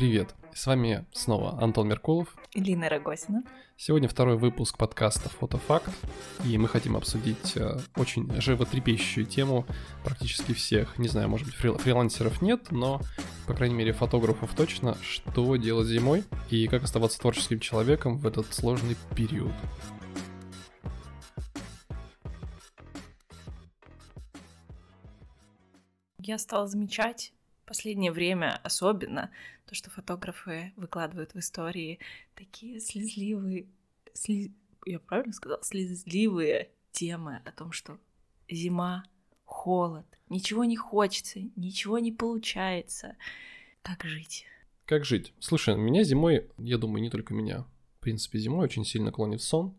Привет! С вами снова Антон Меркулов. и Лина Рогозина. Сегодня второй выпуск подкаста «Фотофакт», и мы хотим обсудить э, очень животрепещущую тему практически всех. Не знаю, может быть, фри- фрилансеров нет, но, по крайней мере, фотографов точно, что делать зимой и как оставаться творческим человеком в этот сложный период. Я стала замечать последнее время особенно то, что фотографы выкладывают в истории такие слезливые, сли- я правильно сказала, слезливые темы о том, что зима, холод, ничего не хочется, ничего не получается. Как жить? Как жить? Слушай, меня зимой, я думаю, не только меня, в принципе, зимой очень сильно клонит в сон,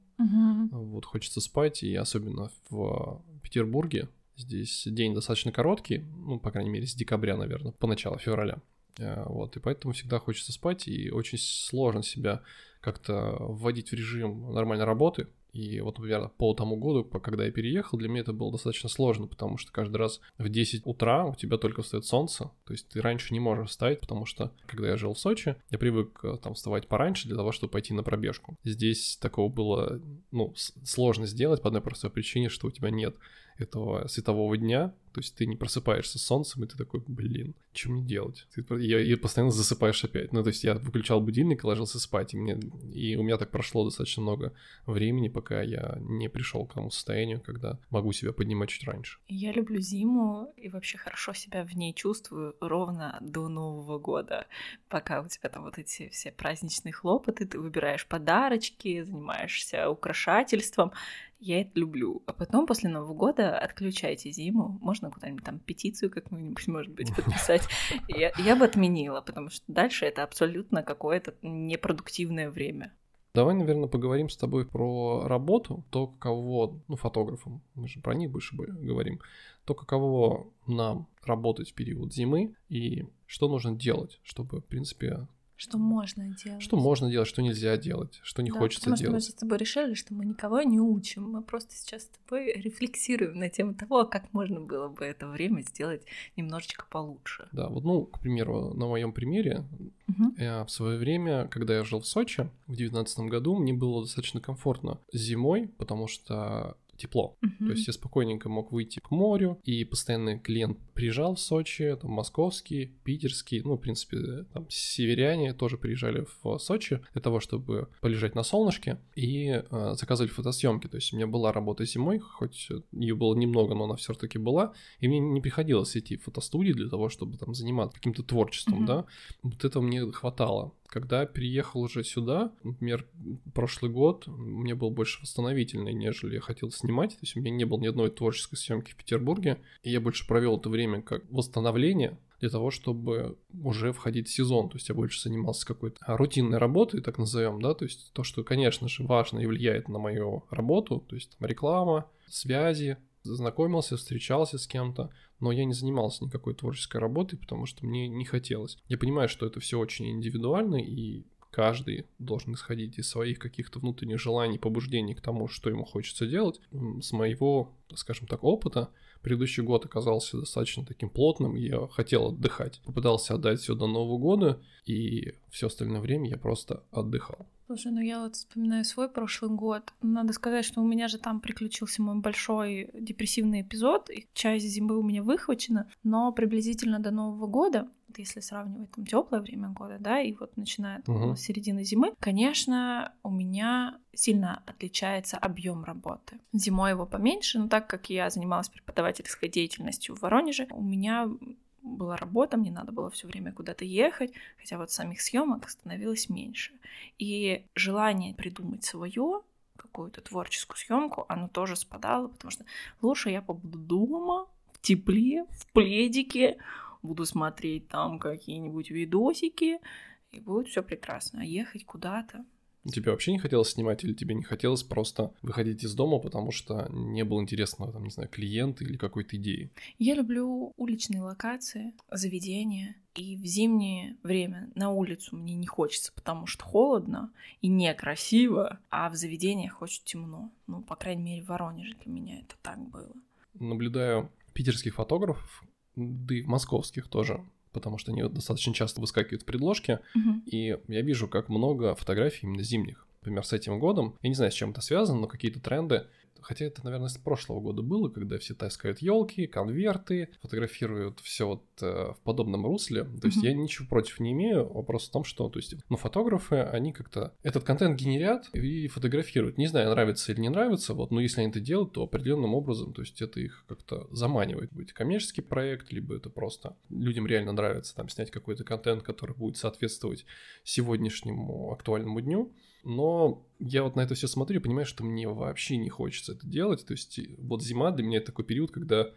вот хочется спать, и особенно в Петербурге здесь день достаточно короткий, ну, по крайней мере, с декабря, наверное, по началу февраля. Э, Вот, и поэтому всегда хочется спать, и очень сложно себя как-то вводить в режим нормальной работы. И вот, например, по тому году, когда я переехал, для меня это было достаточно сложно, потому что каждый раз в 10 утра у тебя только встает солнце, то есть ты раньше не можешь встать, потому что, когда я жил в Сочи, я привык э, там вставать пораньше для того, чтобы пойти на пробежку. Здесь такого было, ну, сложно сделать по одной простой причине, что у тебя нет этого светового дня, то есть ты не просыпаешься с солнцем, и ты такой, блин, что мне делать? Ты и, и постоянно засыпаешь опять. Ну, то есть я выключал будильник и ложился спать, и, мне, и у меня так прошло достаточно много времени, пока я не пришел к тому состоянию, когда могу себя поднимать чуть раньше. Я люблю зиму и вообще хорошо себя в ней чувствую ровно до Нового года, пока у тебя там вот эти все праздничные хлопоты, ты выбираешь подарочки, занимаешься украшательством. Я это люблю. А потом после Нового года отключайте зиму. Можно куда-нибудь там петицию какую-нибудь, может быть, подписать. Я, я бы отменила, потому что дальше это абсолютно какое-то непродуктивное время. Давай, наверное, поговорим с тобой про работу, то, каково, ну, фотографам, мы же про них больше говорим, то, каково нам работать в период зимы и что нужно делать, чтобы, в принципе, Что можно делать? что можно делать, что нельзя делать, что не Да, хочется потому что мы делать. же с тобой решили, что мы никого не учим. Мы просто сейчас с тобой рефлексируем на тему того, как можно было бы это время сделать немножечко получше. Да, вот, ну, к примеру, на моем примере, Мгм. я в свое время, когда я жил в Сочи в девятнадцатом году, мне было достаточно комфортно зимой, потому что тепло. Мгм. То есть я спокойненько мог выйти к морю, и постоянный клиент приезжал в Сочи, там московский, питерский, ну, в принципе, там северяне тоже приезжали в Сочи для того, чтобы полежать на солнышке и э, заказывали фотосъемки. То есть у меня была работа зимой, хоть ее было немного, но она все-таки была, и мне не приходилось идти в фотостудии для того, чтобы там заниматься каким-то творчеством, Мгм. да. Вот этого мне хватало. Когда переехал уже сюда, например, прошлый год у меня был больше восстановительный, нежели я хотел снимать. То есть у меня не было ни одной творческой съемки в Петербурге. И я больше провел это время как восстановление для того, чтобы уже входить в сезон. То есть я больше занимался какой-то рутинной работой, так назовем, да, то есть то, что, конечно же, важно и влияет на мою работу, то есть там, реклама, связи, знакомился, встречался с кем-то, но я не занимался никакой творческой работой, потому что мне не хотелось. Я понимаю, что это все очень индивидуально, и каждый должен исходить из своих каких-то внутренних желаний, побуждений к тому, что ему хочется делать. С моего, скажем так, опыта, предыдущий год оказался достаточно таким плотным, я хотел отдыхать. Попытался отдать все до Нового года, и все остальное время я просто отдыхал. Слушай, ну я вот вспоминаю свой прошлый год. Надо сказать, что у меня же там приключился мой большой депрессивный эпизод, и часть зимы у меня выхвачена, но приблизительно до Нового года, вот если сравнивать там теплое время года, да, и вот начиная там, Мгм. с середины зимы, конечно, у меня сильно отличается объем работы. Зимой его поменьше, но так как я занималась преподавательской деятельностью в Воронеже, у меня была работа, мне надо было все время куда-то ехать, хотя вот самих съемок становилось меньше. И желание придумать свое, какую-то творческую съемку, оно тоже спадало, потому что лучше я побуду дома, в тепле, в пледике, буду смотреть там какие-нибудь видосики, и будет все прекрасно. А ехать куда-то Тебе вообще не хотелось снимать или тебе не хотелось просто выходить из дома, потому что не было интересного, там, не знаю, клиента или какой-то идеи? Я люблю уличные локации, заведения. И в зимнее время на улицу мне не хочется, потому что холодно и некрасиво, а в заведениях очень темно. Ну, по крайней мере, в Воронеже для меня это так было. Наблюдаю питерских фотографов, да и московских тоже, потому что они достаточно часто выскакивают в предложке, угу. и я вижу, как много фотографий именно зимних. Например, с этим годом, я не знаю, с чем это связано, но какие-то тренды Хотя это, наверное, с прошлого года было, когда все таскают елки, конверты, фотографируют все вот э, в подобном русле. То есть mm-hmm. я ничего против не имею. Вопрос в том, что, то есть, ну, фотографы, они как-то этот контент генерят и фотографируют. Не знаю, нравится или не нравится, вот, но если они это делают, то определенным образом, то есть это их как-то заманивает. Быть коммерческий проект, либо это просто людям реально нравится там снять какой-то контент, который будет соответствовать сегодняшнему актуальному дню. Но я вот на это все смотрю и понимаю, что мне вообще не хочется это делать. То есть вот зима для меня это такой период, когда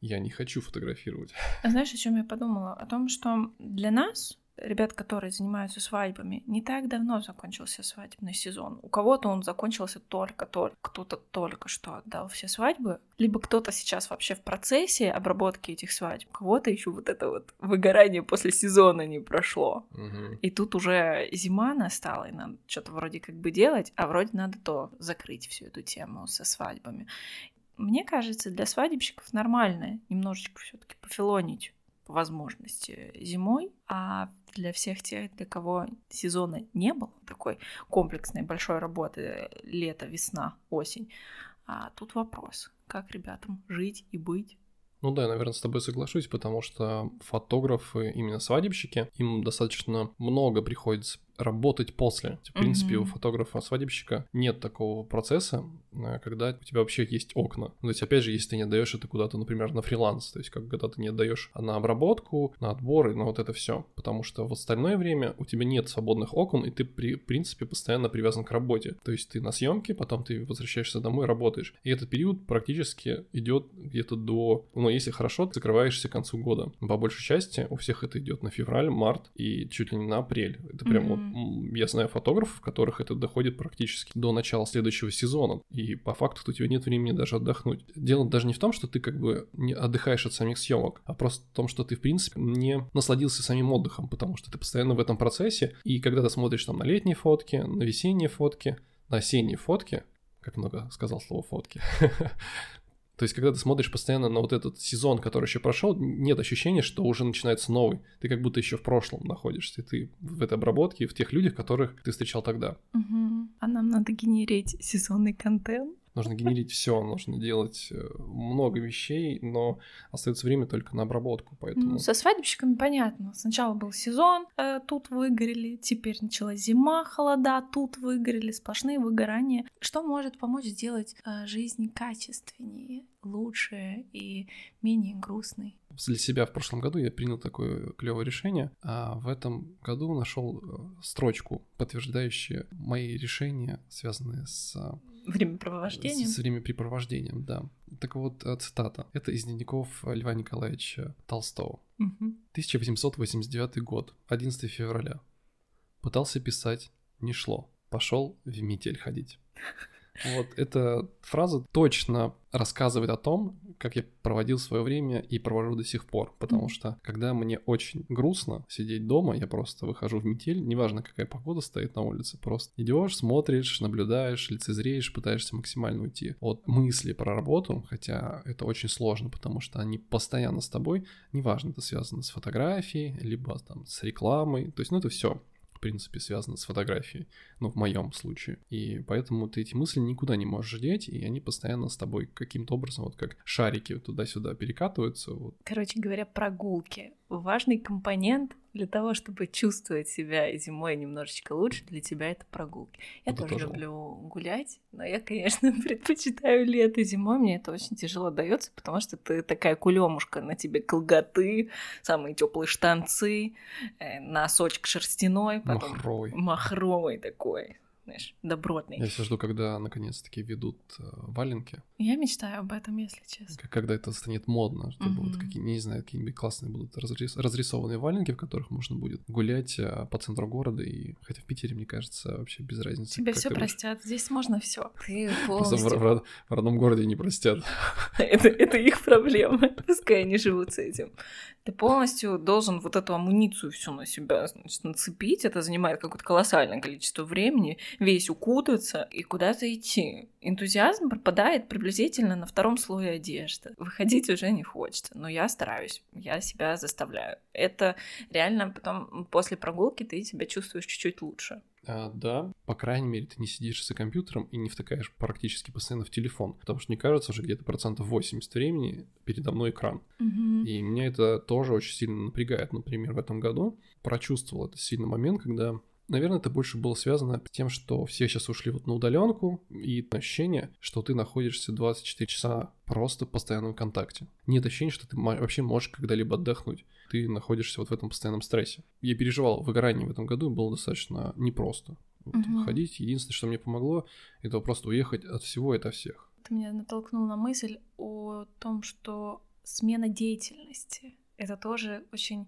я не хочу фотографировать. А знаешь, о чем я подумала? О том, что для нас ребят, которые занимаются свадьбами, не так давно закончился свадебный сезон. У кого-то он закончился только-только, кто-то только что отдал все свадьбы, либо кто-то сейчас вообще в процессе обработки этих свадеб, у кого-то еще вот это вот выгорание после сезона не прошло. Угу. И тут уже зима настала, и надо что-то вроде как бы делать, а вроде надо то закрыть всю эту тему со свадьбами. Мне кажется, для свадебщиков нормально немножечко все-таки пофилонить по возможности зимой, а для всех тех, для кого сезона не было, такой комплексной большой работы лето, весна, осень, а тут вопрос, как ребятам жить и быть ну да, я, наверное, с тобой соглашусь, потому что фотографы, именно свадебщики, им достаточно много приходится работать после. В принципе, mm-hmm. у фотографа-свадебщика нет такого процесса, э, когда у тебя вообще есть окна. То есть, опять же, если ты не отдаешь это куда-то, например, на фриланс, то есть, как когда ты не отдаешь на обработку, на отборы, на вот это все. Потому что в остальное время у тебя нет свободных окон, и ты, при, в принципе, постоянно привязан к работе. То есть, ты на съемке, потом ты возвращаешься домой, работаешь. И этот период практически идет где-то до, ну, если хорошо, ты закрываешься к концу года. По большей части у всех это идет на февраль, март и чуть ли не на апрель. Это прям mm-hmm. вот я знаю фотографов, которых это доходит практически до начала следующего сезона, и по факту у тебя нет времени даже отдохнуть. Дело даже не в том, что ты как бы не отдыхаешь от самих съемок, а просто в том, что ты в принципе не насладился самим отдыхом, потому что ты постоянно в этом процессе, и когда ты смотришь там на летние фотки, на весенние фотки, на осенние фотки, как много сказал слово фотки, То есть, когда ты смотришь постоянно на вот этот сезон, который еще прошел, нет ощущения, что уже начинается новый. Ты как будто еще в прошлом находишься. Ты в этой обработке, в тех людях, которых ты встречал тогда. Угу. А нам надо генерить сезонный контент нужно генерить все, нужно делать э, много вещей, но остается время только на обработку, поэтому... Ну, со свадебщиками понятно. Сначала был сезон, э, тут выгорели, теперь началась зима, холода, тут выгорели, сплошные выгорания. Что может помочь сделать э, жизнь качественнее, лучше и менее грустной? Для себя в прошлом году я принял такое клевое решение, а в этом году нашел э, строчку, подтверждающую мои решения, связанные с Времяпровождением? С времяпрепровождением, да. Так вот, э, цитата. Это из дневников Льва Николаевича Толстого. Угу. 1889 год, 11 февраля. Пытался писать, не шло. Пошел в метель ходить. Вот эта фраза точно рассказывает о том, как я проводил свое время и провожу до сих пор. Потому что, когда мне очень грустно сидеть дома, я просто выхожу в метель, неважно, какая погода стоит на улице, просто идешь, смотришь, наблюдаешь, лицезреешь, пытаешься максимально уйти от мысли про работу, хотя это очень сложно, потому что они постоянно с тобой, неважно, это связано с фотографией, либо там с рекламой, то есть, ну, это все принципе, связано с фотографией, ну, в моем случае. И поэтому ты эти мысли никуда не можешь деть, и они постоянно с тобой каким-то образом, вот как шарики туда-сюда перекатываются. Вот. Короче говоря, прогулки. Важный компонент для того, чтобы чувствовать себя зимой немножечко лучше, для тебя это прогулки. Я это тоже, тоже люблю гулять, но я, конечно, предпочитаю лето. Зимой мне это очень тяжело дается, потому что ты такая кулемушка, на тебе колготы, самые теплые штанцы, э, носочек шерстяной, потом махровый, махровый такой знаешь, добротный. Я все жду, когда наконец-таки ведут э, валенки. Я мечтаю об этом, если честно. Когда это станет модно, чтобы mm-hmm. вот какие, не знаю, какие-нибудь классные будут разрис... разрисованные валенки, в которых можно будет гулять э, по центру города. И хотя в Питере, мне кажется, вообще без разницы. Тебе все простят, здесь можно все. Ты полностью... в, в, в родном городе не простят. это, это их проблема. Пускай они живут с этим. Ты полностью должен вот эту амуницию всю на себя значит, нацепить. Это занимает какое-то колоссальное количество времени весь укутаться и куда-то идти. Энтузиазм пропадает приблизительно на втором слое одежды. Выходить уже не хочется, но я стараюсь, я себя заставляю. Это реально потом после прогулки ты себя чувствуешь чуть-чуть лучше. А, да, по крайней мере, ты не сидишь за компьютером и не втыкаешь практически постоянно в телефон, потому что мне кажется, уже где-то процентов 80 времени передо мной экран. Угу. И меня это тоже очень сильно напрягает. Например, в этом году прочувствовал это сильный момент, когда Наверное, это больше было связано с тем, что все сейчас ушли вот на удаленку, и ощущение, что ты находишься 24 часа просто в постоянном контакте. Нет ощущения, что ты вообще можешь когда-либо отдохнуть. Ты находишься вот в этом постоянном стрессе. Я переживал выгорание в этом году, было достаточно непросто. Вот, угу. Ходить. Единственное, что мне помогло, это просто уехать от всего и от всех. Ты меня натолкнул на мысль о том, что смена деятельности — это тоже очень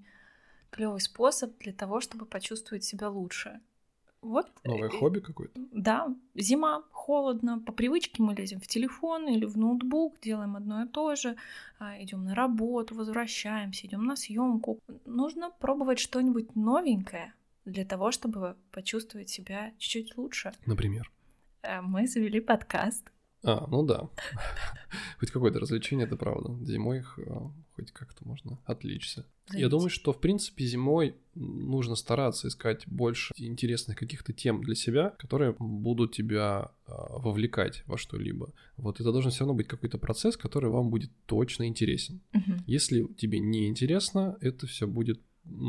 клевый способ для того, чтобы почувствовать себя лучше. Вот. Новое э, хобби какое-то? Да, зима, холодно, по привычке мы лезем в телефон или в ноутбук, делаем одно и то же, а, идем на работу, возвращаемся, идем на съемку. Нужно пробовать что-нибудь новенькое для того, чтобы почувствовать себя чуть-чуть лучше. Например? Э, мы завели подкаст. А, ну да. Хоть какое-то развлечение, это правда. Зимой их э, хоть как-то можно. Заметь. Я думаю, что, в принципе, зимой нужно стараться искать больше интересных каких-то тем для себя, которые будут тебя э, вовлекать во что-либо. Вот это должен все равно быть какой-то процесс, который вам будет точно интересен. Угу. Если тебе не интересно, это все будет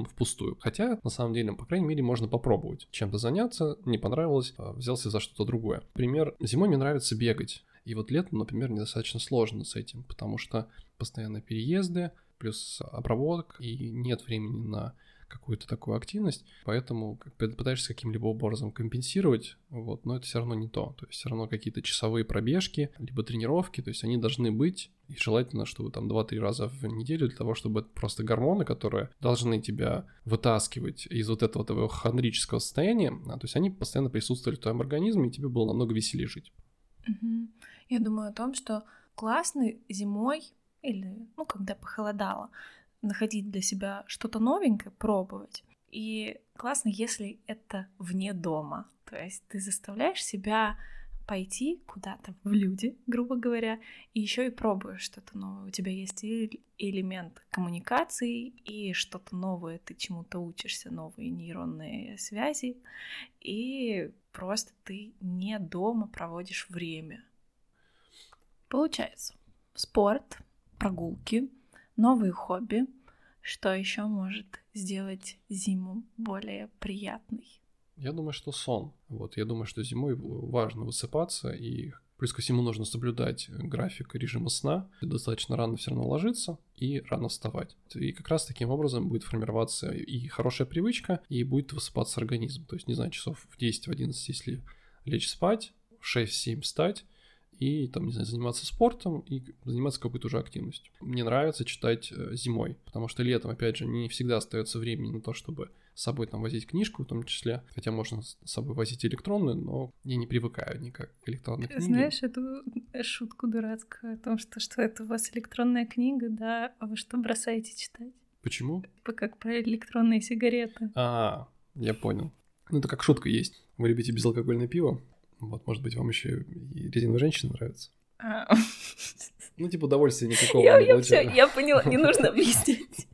впустую. Хотя, на самом деле, по крайней мере, можно попробовать чем-то заняться, не понравилось, а, взялся за что-то другое. Например, зимой мне нравится бегать. И вот летом, например, недостаточно сложно с этим, потому что постоянно переезды, плюс обработок, и нет времени на какую-то такую активность, поэтому пытаешься каким-либо образом компенсировать, вот, но это все равно не то. То есть все равно какие-то часовые пробежки, либо тренировки, то есть они должны быть, и желательно, чтобы там 2-3 раза в неделю для того, чтобы просто гормоны, которые должны тебя вытаскивать из вот этого твоего хондрического состояния, а, то есть они постоянно присутствовали в твоем организме, и тебе было намного веселее жить. Угу. Я думаю о том, что классно зимой или, ну, когда похолодало, находить для себя что-то новенькое, пробовать. И классно, если это вне дома. То есть ты заставляешь себя пойти куда-то в люди, грубо говоря, и еще и пробуешь что-то новое. У тебя есть и элемент коммуникации, и что-то новое, ты чему-то учишься, новые нейронные связи, и просто ты не дома проводишь время. Получается, спорт, прогулки, новые хобби. Что еще может сделать зиму более приятной? Я думаю, что сон. Вот, я думаю, что зимой важно высыпаться, и плюс ко всему нужно соблюдать график режима сна. Достаточно рано все равно ложиться и рано вставать. И как раз таким образом будет формироваться и хорошая привычка, и будет высыпаться организм. То есть, не знаю, часов в 10-11, если лечь спать, в 6-7 встать, и там, не знаю, заниматься спортом и заниматься какой-то уже активностью. Мне нравится читать э, зимой, потому что летом, опять же, не всегда остается времени на то, чтобы с собой там возить книжку в том числе, хотя можно с собой возить электронную, но я не привыкаю никак к электронной книге. Знаешь эту шутку дурацкую о том, что, что это у вас электронная книга, да, а вы что бросаете читать? Почему? Типа как про электронные сигареты. А, я понял. Ну, это как шутка есть. Вы любите безалкогольное пиво? Вот, может быть, вам еще и резиновые женщины нравятся. А. Ну, типа, удовольствия никакого я, не я, все, я поняла, не нужно объяснять.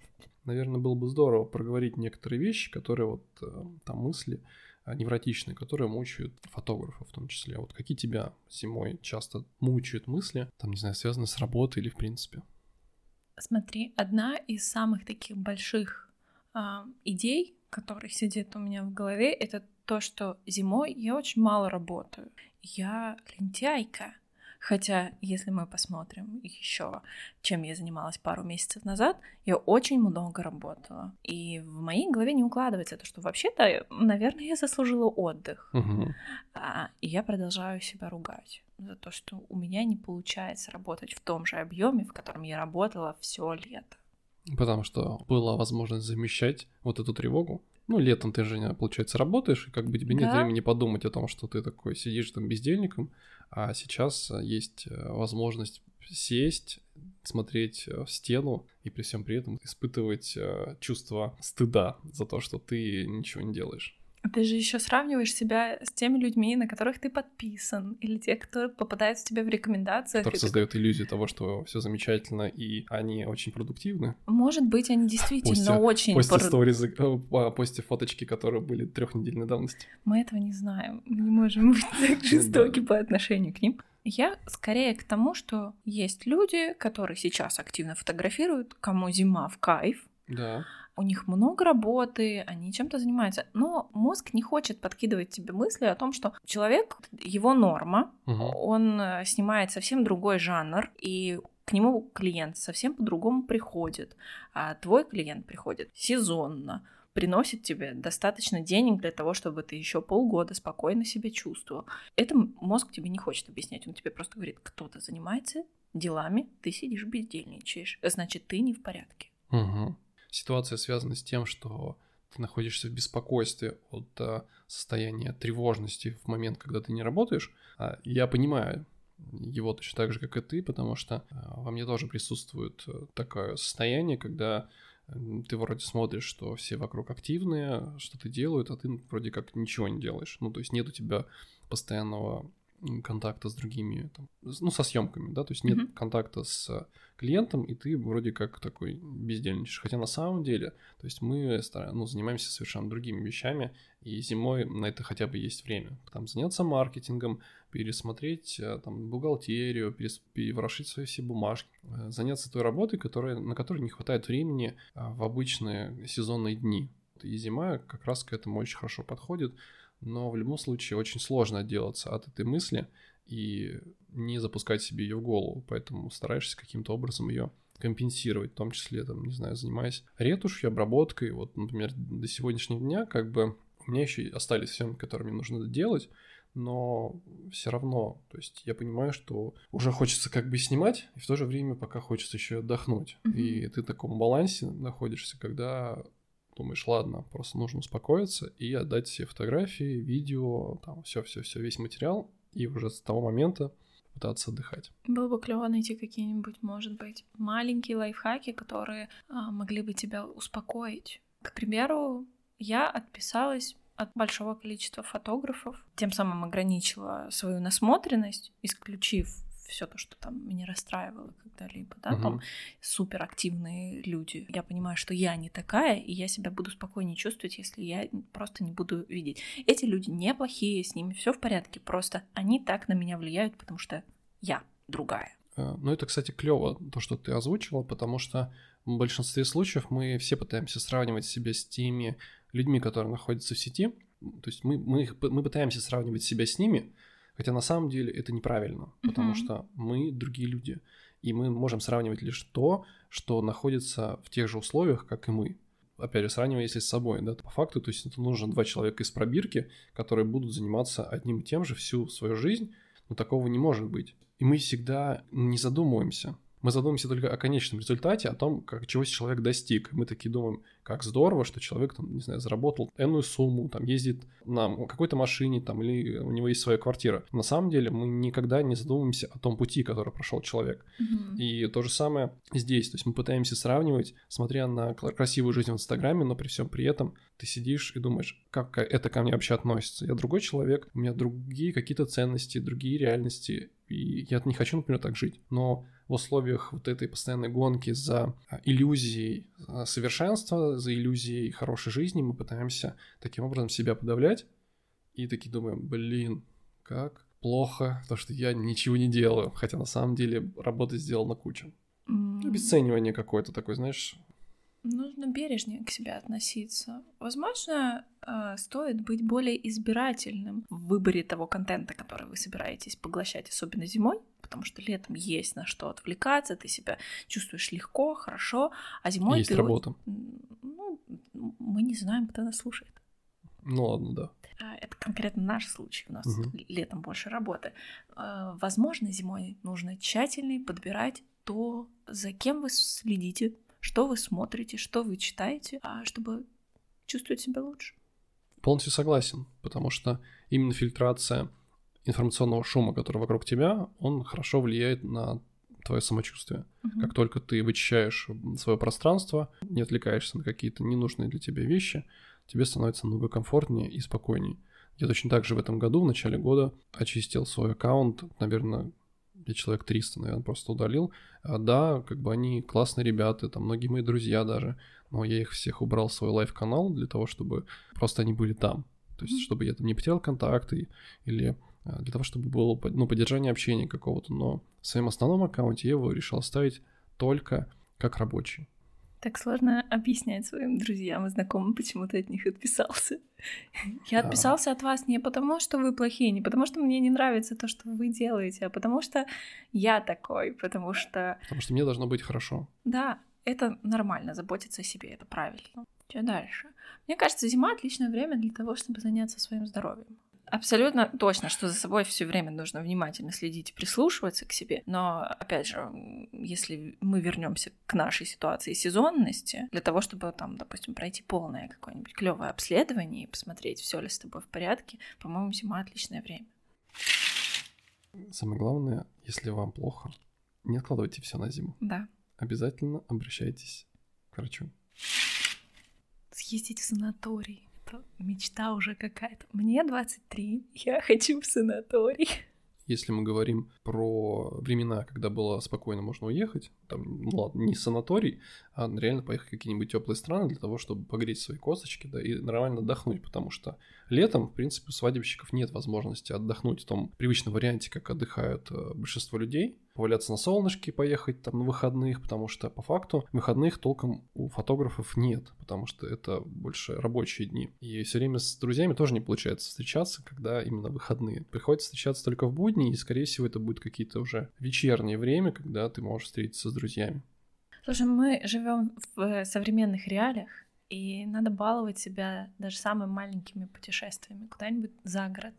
Наверное, было бы здорово проговорить некоторые вещи, которые вот э, там мысли э, невротичные, которые мучают фотографов в том числе. Вот какие тебя зимой часто мучают мысли, там, не знаю, связаны с работой или в принципе? Смотри, одна из самых таких больших э, идей, которая сидит у меня в голове, это то, что зимой я очень мало работаю. Я лентяйка. Хотя, если мы посмотрим еще, чем я занималась пару месяцев назад, я очень много работала. И в моей голове не укладывается то, что вообще-то, наверное, я заслужила отдых. Угу. А, и я продолжаю себя ругать за то, что у меня не получается работать в том же объеме, в котором я работала все лето. Потому что была возможность замещать вот эту тревогу ну, летом ты же, получается, работаешь, и как бы тебе да. нет времени подумать о том, что ты такой сидишь там бездельником, а сейчас э, есть э, возможность сесть, смотреть э, в стену и при всем при этом испытывать чувство стыда за то, что ты ничего не делаешь. Ты же еще сравниваешь себя с теми людьми, на которых ты подписан, или те, кто попадается тебе в рекомендациях. Которые создают иллюзию того, что все замечательно, и они очень продуктивны. Может быть, они действительно Постя, очень... После пор... сторизы, после фоточки, которые были трехнедельной давности. Мы этого не знаем. Мы не можем быть так жестоки по отношению к ним. Я скорее к тому, что есть люди, которые сейчас активно фотографируют, кому зима в кайф. Да у них много работы, они чем-то занимаются, но мозг не хочет подкидывать тебе мысли о том, что человек, его норма, угу. он э, снимает совсем другой жанр, и к нему клиент совсем по-другому приходит, а твой клиент приходит сезонно, приносит тебе достаточно денег для того, чтобы ты еще полгода спокойно себя чувствовал. Это мозг тебе не хочет объяснять, он тебе просто говорит, кто-то занимается делами, ты сидишь бездельничаешь, значит, ты не в порядке. Угу ситуация связана с тем, что ты находишься в беспокойстве от а, состояния тревожности в момент, когда ты не работаешь. А, я понимаю его точно так же, как и ты, потому что а, во мне тоже присутствует а, такое состояние, когда ты вроде смотришь, что все вокруг активные, что-то делают, а ты вроде как ничего не делаешь. Ну, то есть нет у тебя постоянного контакта с другими, там, ну, со съемками, да, то есть нет mm-hmm. контакта с клиентом, и ты вроде как такой бездельничаешь. Хотя на самом деле, то есть мы ну, занимаемся совершенно другими вещами, и зимой на это хотя бы есть время. Там заняться маркетингом, пересмотреть э, там бухгалтерию, перес... переворошить свои все бумажки, э, заняться той работой, которая, на которой не хватает времени а, в обычные сезонные дни. И зима как раз к этому очень хорошо подходит но в любом случае очень сложно отделаться от этой мысли и не запускать себе ее в голову, поэтому стараешься каким-то образом ее компенсировать, в том числе, там, не знаю, занимаясь ретушью, обработкой, вот, например, до сегодняшнего дня, как бы, у меня еще остались съемки, которые мне нужно делать, но все равно, то есть я понимаю, что уже хочется как бы снимать, и в то же время пока хочется еще отдохнуть. Mm-hmm. И ты в таком балансе находишься, когда думаешь, ладно, просто нужно успокоиться и отдать все фотографии, видео, там все-все-все, весь материал, и уже с того момента пытаться отдыхать. Было бы клево найти какие-нибудь, может быть, маленькие лайфхаки, которые а, могли бы тебя успокоить. К примеру, я отписалась от большого количества фотографов, тем самым ограничила свою насмотренность, исключив все то, что там меня расстраивало когда-либо, да, угу. там суперактивные люди. Я понимаю, что я не такая, и я себя буду спокойнее чувствовать, если я просто не буду видеть. Эти люди неплохие, с ними все в порядке, просто они так на меня влияют, потому что я другая. Э, ну, это, кстати, клево, то, что ты озвучила, потому что в большинстве случаев мы все пытаемся сравнивать себя с теми людьми, которые находятся в сети. То есть мы, мы, мы пытаемся сравнивать себя с ними, Хотя на самом деле это неправильно, потому mm-hmm. что мы другие люди, и мы можем сравнивать лишь то, что находится в тех же условиях, как и мы. Опять же, сравнивая если с собой, да, по факту, то есть это нужно два человека из пробирки, которые будут заниматься одним и тем же всю свою жизнь, но такого не может быть. И мы всегда не задумываемся, мы задумаемся только о конечном результате, о том, как чего человек достиг. Мы такие думаем, как здорово, что человек, там, не знаю, заработал энную сумму, там, ездит на какой-то машине, там, или у него есть своя квартира. На самом деле мы никогда не задумываемся о том пути, который прошел человек. Mm-hmm. И то же самое здесь. То есть мы пытаемся сравнивать, смотря на красивую жизнь в Инстаграме, но при всем при этом ты сидишь и думаешь, как это ко мне вообще относится. Я другой человек, у меня другие какие-то ценности, другие реальности, и я не хочу, например, так жить. Но в условиях вот этой постоянной гонки за а, иллюзией а, совершенства, за иллюзией хорошей жизни, мы пытаемся таким образом себя подавлять и такие думаем, блин, как плохо то, что я ничего не делаю, хотя на самом деле работа сделана куча. Mm. Обесценивание какое-то такое, знаешь, Нужно бережнее к себе относиться. Возможно, а, стоит быть более избирательным в выборе того контента, который вы собираетесь поглощать, особенно зимой, потому что летом есть на что отвлекаться, ты себя чувствуешь легко, хорошо, а зимой есть ты... работа. Ну, мы не знаем, кто нас слушает. Ну ладно, да. А, это конкретно наш случай. У нас угу. летом больше работы. А, возможно, зимой нужно тщательнее подбирать то, за кем вы следите, что вы смотрите, что вы читаете, а чтобы чувствовать себя лучше. Полностью согласен, потому что именно фильтрация информационного шума, который вокруг тебя, он хорошо влияет на твое самочувствие. Угу. Как только ты вычищаешь свое пространство, не отвлекаешься на какие-то ненужные для тебя вещи, тебе становится много комфортнее и спокойнее. Я точно так же в этом году, в начале года, очистил свой аккаунт, наверное, я человек 300, наверное, просто удалил. А, да, как бы они классные ребята, там многие мои друзья даже, но я их всех убрал в свой live-канал для того, чтобы просто они были там. То есть, чтобы я там не потерял контакты или а, для того, чтобы было ну, поддержание общения какого-то. Но в своем основном аккаунте я его решил оставить только как рабочий. Так сложно объяснять своим друзьям и знакомым, почему ты от них отписался. Я отписался от вас не потому, что вы плохие, не потому, что мне не нравится то, что вы делаете, а потому что я такой, потому что... Потому что мне должно быть хорошо. Да, это нормально, заботиться о себе, это правильно. Что дальше? Мне кажется, зима отличное время для того, чтобы заняться своим здоровьем. Абсолютно точно, что за собой все время нужно внимательно следить и прислушиваться к себе. Но, опять же, если мы вернемся к нашей ситуации сезонности, для того, чтобы там, допустим, пройти полное какое-нибудь клевое обследование и посмотреть, все ли с тобой в порядке, по-моему, зима отличное время. Самое главное, если вам плохо, не откладывайте все на зиму. Да. Обязательно обращайтесь к врачу. Съездить в санаторий это мечта уже какая-то. Мне 23, я хочу в санаторий. Если мы говорим про времена, когда было спокойно можно уехать, там, ну ладно, не санаторий, а реально поехать в какие-нибудь теплые страны для того, чтобы погреть свои косточки, да, и нормально отдохнуть, потому что летом, в принципе, у свадебщиков нет возможности отдохнуть в том привычном варианте, как отдыхают э, большинство людей, поваляться на солнышке, поехать там на выходных, потому что по факту выходных толком у фотографов нет, потому что это больше рабочие дни. И все время с друзьями тоже не получается встречаться, когда именно выходные. Приходится встречаться только в будни, и, скорее всего, это будет какие-то уже вечернее время, когда ты можешь встретиться с друзьями. Слушай, мы живем в современных реалиях, и надо баловать себя даже самыми маленькими путешествиями куда-нибудь за город.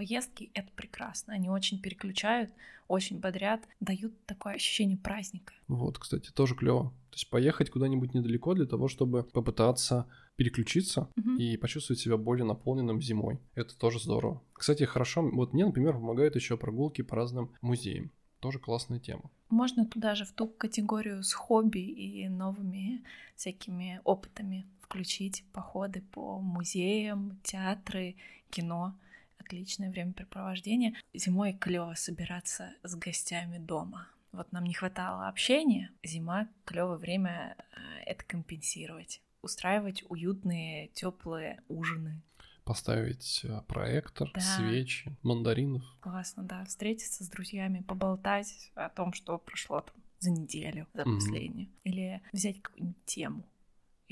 Поездки — это прекрасно. Они очень переключают, очень бодрят, дают такое ощущение праздника. Вот, кстати, тоже клево. То есть поехать куда-нибудь недалеко для того, чтобы попытаться переключиться угу. и почувствовать себя более наполненным зимой. Это тоже здорово. Кстати, хорошо, вот мне, например, помогают еще прогулки по разным музеям. Тоже классная тема. Можно туда же в ту категорию с хобби и новыми всякими опытами включить походы по музеям, театры, кино. Отличное времяпрепровождение. Зимой клево собираться с гостями дома. Вот нам не хватало общения. Зима клевое время э, это компенсировать. Устраивать уютные, теплые ужины поставить э, проектор, да. свечи, мандаринов. Классно, да. Встретиться с друзьями, поболтать о том, что прошло там за неделю, за mm-hmm. последнюю. Или взять какую-нибудь тему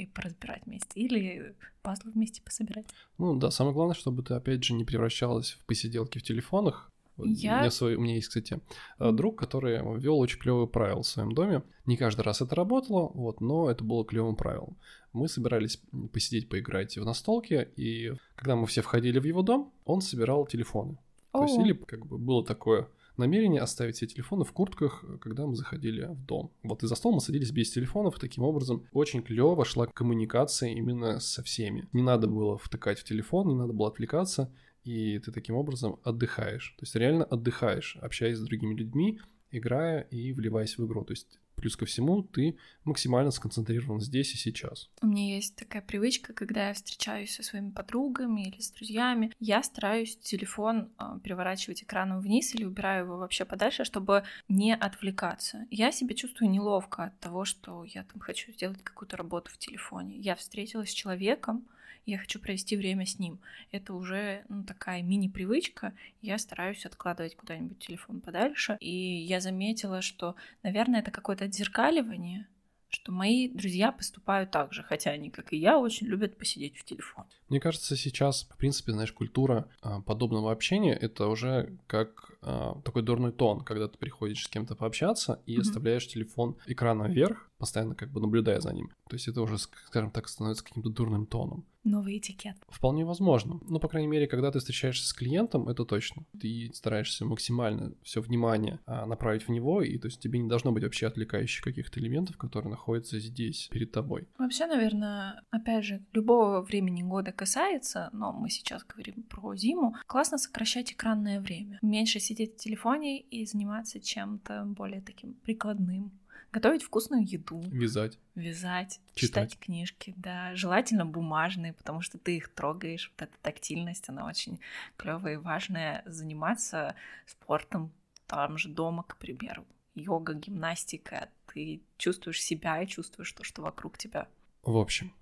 и поразбирать вместе. Или пазлы вместе пособирать. Ну да, самое главное, чтобы ты, опять же, не превращалась в посиделки в телефонах, я... У, меня свой, у меня есть, кстати, э, друг, который ввел очень клевые правила в своем доме. Не каждый раз это работало, вот, но это было клевым правилом. Мы собирались посидеть, поиграть в настолки, и когда мы все входили в его дом, он собирал телефоны. То есть, или как бы было такое намерение оставить все телефоны в куртках, когда мы заходили в дом. Вот и за стол мы садились без телефонов, таким образом очень клево шла коммуникация именно со всеми. Не надо было втыкать в телефон, не надо было отвлекаться и ты таким образом отдыхаешь. То есть реально отдыхаешь, общаясь с другими людьми, играя и вливаясь в игру. То есть плюс ко всему ты максимально сконцентрирован здесь и сейчас. У меня есть такая привычка, когда я встречаюсь со своими подругами или с друзьями, я стараюсь телефон э, переворачивать экраном вниз или убираю его вообще подальше, чтобы не отвлекаться. Я себя чувствую неловко от того, что я там хочу сделать какую-то работу в телефоне. Я встретилась с человеком, я хочу провести время с ним. Это уже ну, такая мини-привычка. Я стараюсь откладывать куда-нибудь телефон подальше. И я заметила, что, наверное, это какое-то отзеркаливание, что мои друзья поступают так же, хотя они, как и я, очень любят посидеть в телефон. Мне кажется, сейчас, в принципе, знаешь, культура а, подобного общения — это уже как а, такой дурной тон, когда ты приходишь с кем-то пообщаться и mm-hmm. оставляешь телефон экраном вверх, постоянно как бы наблюдая за ним. То есть это уже, скажем так, становится каким-то дурным тоном. Новый этикет. Вполне возможно. Ну, по крайней мере, когда ты встречаешься с клиентом, это точно. Ты стараешься максимально все внимание а, направить в него, и то есть тебе не должно быть вообще отвлекающих каких-то элементов, которые находятся здесь перед тобой. Вообще, наверное, опять же, любого времени года касается, но мы сейчас говорим про зиму, классно сокращать экранное время. Меньше сидеть в телефоне и заниматься чем-то более таким прикладным готовить вкусную еду. Вязать. Вязать, читать, читать книжки, да. Желательно бумажные, потому что ты их трогаешь. Вот эта тактильность, она очень клевая и важная. Заниматься спортом там же дома, к примеру. Йога, гимнастика. Ты чувствуешь себя и чувствуешь то, что вокруг тебя. В общем,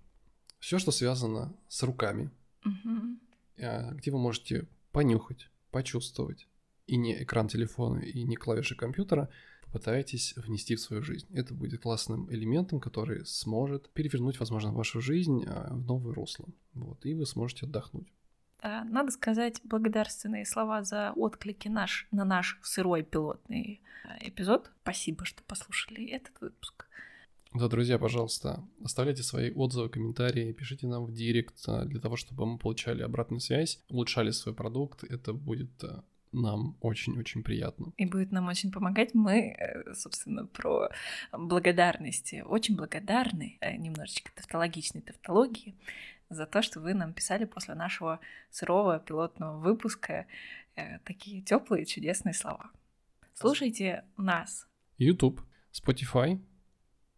все, что связано с руками, угу. где вы можете понюхать, почувствовать, и не экран телефона, и не клавиши компьютера — попытаетесь внести в свою жизнь. Это будет классным элементом, который сможет перевернуть, возможно, вашу жизнь а, в новое русло. Вот, и вы сможете отдохнуть. Надо сказать благодарственные слова за отклики наш, на наш сырой пилотный а, эпизод. Спасибо, что послушали этот выпуск. Да, друзья, пожалуйста, оставляйте свои отзывы, комментарии, пишите нам в директ а, для того, чтобы мы получали обратную связь, улучшали свой продукт. Это будет нам очень-очень приятно. И будет нам очень помогать. Мы, э, собственно, про благодарности. Очень благодарны, э, немножечко тавтологичной тавтологии, за то, что вы нам писали после нашего сырого пилотного выпуска э, такие теплые чудесные слова. Слушайте нас. YouTube, Spotify,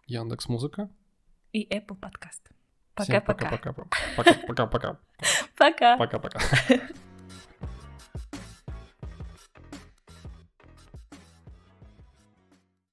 Яндекс Музыка и Apple Podcast. Пока-пока. Пока-пока. Пока-пока. Пока. Пока-пока.